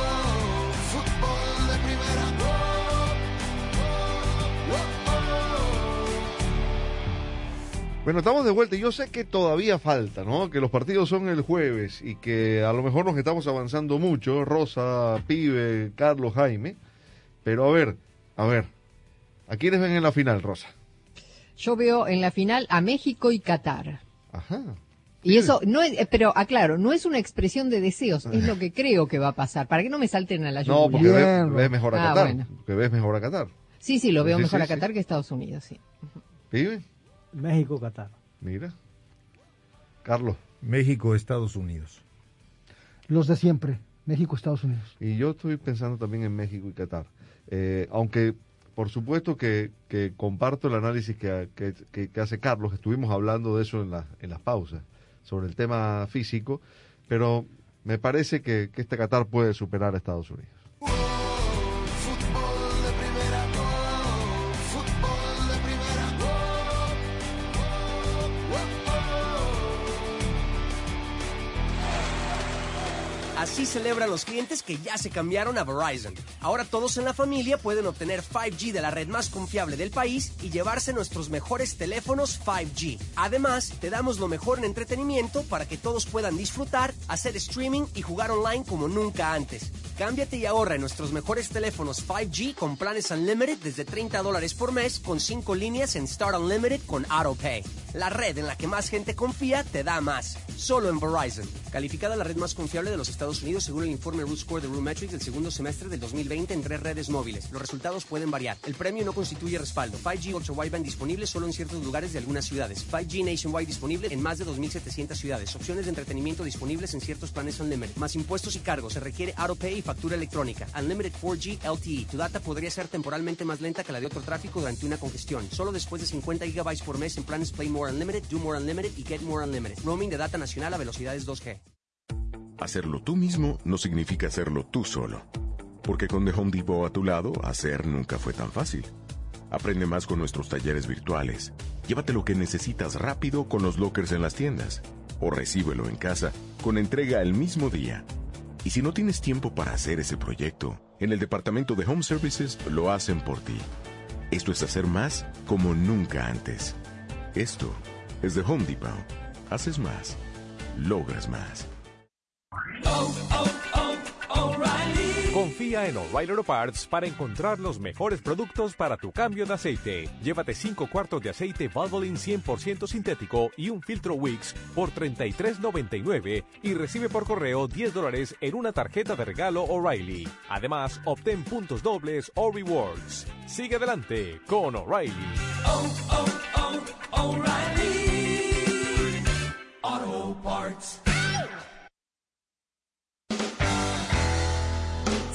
Bueno, estamos de vuelta y yo sé que todavía falta, ¿no? Que los partidos son el jueves y que a lo mejor nos estamos avanzando mucho, Rosa, Pibe, Carlos, Jaime. Pero a ver, a ver, ¿A quiénes ven en la final, Rosa? Yo veo en la final a México y Qatar. Ajá. Y eso, no es, eh, pero aclaro, no es una expresión de deseos, es lo que creo que va a pasar, para que no me salten a la No, yugular. porque ves, ves mejor a Ah, Qatar. bueno. Porque ves mejor a Qatar. Sí, sí, lo veo Sí, mejor sí, a sí. Qatar que a Estados Unidos, sí. ¿Vive? México, Qatar. Mira. Carlos. México, Estados Unidos. Los de siempre. México, Estados Unidos. Y yo estoy pensando también en México y Qatar. Eh, aunque, por supuesto que, que comparto el análisis que, que- que- que hace Carlos, estuvimos hablando de eso en, la- en las pausas, sobre el tema físico, pero me parece que, que este Qatar puede superar a Estados Unidos. Así celebran los clientes que ya se cambiaron a Verizon. Ahora todos en la familia pueden obtener 5G de la red más confiable del país y llevarse nuestros mejores teléfonos 5G. Además, te damos lo mejor en entretenimiento para que todos puedan disfrutar, hacer streaming y jugar online como nunca antes. Cámbiate y ahorra en nuestros mejores teléfonos 5G con planes Unlimited desde 30 dólares por mes con 5 líneas en Start Unlimited con AutoPay. La red en la que más gente confía te da más. Solo en Verizon. Calificada la red más confiable de los Estados Unidos según el informe Root Score de RootMetrics del segundo semestre del 2020 en tres redes móviles. Los resultados pueden variar. El premio no constituye respaldo. 5G Ultra Wideband disponible solo en ciertos lugares de algunas ciudades. 5G Nationwide disponible en más de 2.700 ciudades. Opciones de entretenimiento disponibles en ciertos planes Unlimited. Más impuestos y cargos. Se requiere AutoPay y factura electrónica. Unlimited 4G LTE. Tu data podría ser temporalmente más lenta que la de otro tráfico durante una congestión. Solo después de 50 GB por mes en planes Play More Unlimited, Do More Unlimited y Get More Unlimited. Roaming de data nacional a velocidades 2G. Hacerlo tú mismo no significa hacerlo tú solo. Porque con The Home Depot a tu lado, hacer nunca fue tan fácil. Aprende más con nuestros talleres virtuales. Llévate lo que necesitas rápido con los lockers en las tiendas. O recíbelo en casa con entrega el mismo día. Y si no tienes tiempo para hacer ese proyecto, en el departamento de Home Services lo hacen por ti. Esto es hacer más como nunca antes. Esto es The Home Depot. Haces más. Logras más. Confía en O'Reilly Auto Parts para encontrar los mejores productos para tu cambio de aceite. Llévate 5 cuartos de aceite Valvoline 100% sintético y un filtro Wix por $33.99 y recibe por correo 10 dólares en una tarjeta de regalo O'Reilly. Además, obtén puntos dobles o rewards. Sigue adelante con O'Reilly. Auto Parts.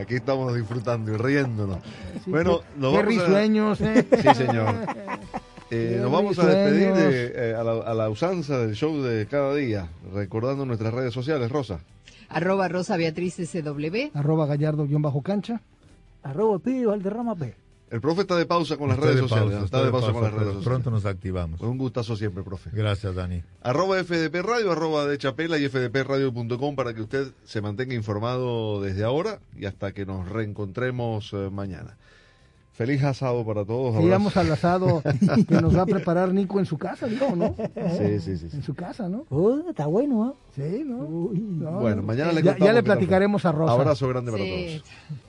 Aquí estamos disfrutando y riéndonos. Sí, bueno, qué- nos qué vamos a- risueños, ¿eh? Sí, señor. Eh, nos vamos a despedir de, eh, a, la, a la usanza del show de cada día, recordando nuestras redes sociales, Rosa. Arroba Rosa Beatriz SW. Arroba gallardo-cancha. Arroba Pío Valderrama P. El profe está de pausa con las Está redes de sociales. pausa, está de pausa con las redes sociales. Pronto nos activamos. Un gustazo siempre, profe. Gracias, Dani. Arroba FDP Radio, arroba de Chapela y fdpradio.com para que usted se mantenga informado desde ahora y hasta que nos reencontremos eh, mañana. Feliz asado para todos. Abrazo. al asado que nos va a preparar Nico en su casa, dijo, ¿no? Sí, sí, sí. sí. En su casa, ¿no? Oh, está bueno, ¿eh? Sí, ¿no? No, Bueno, no. mañana le ya, ya le platicaremos a Rosa. Abrazo grande para Sí. todos.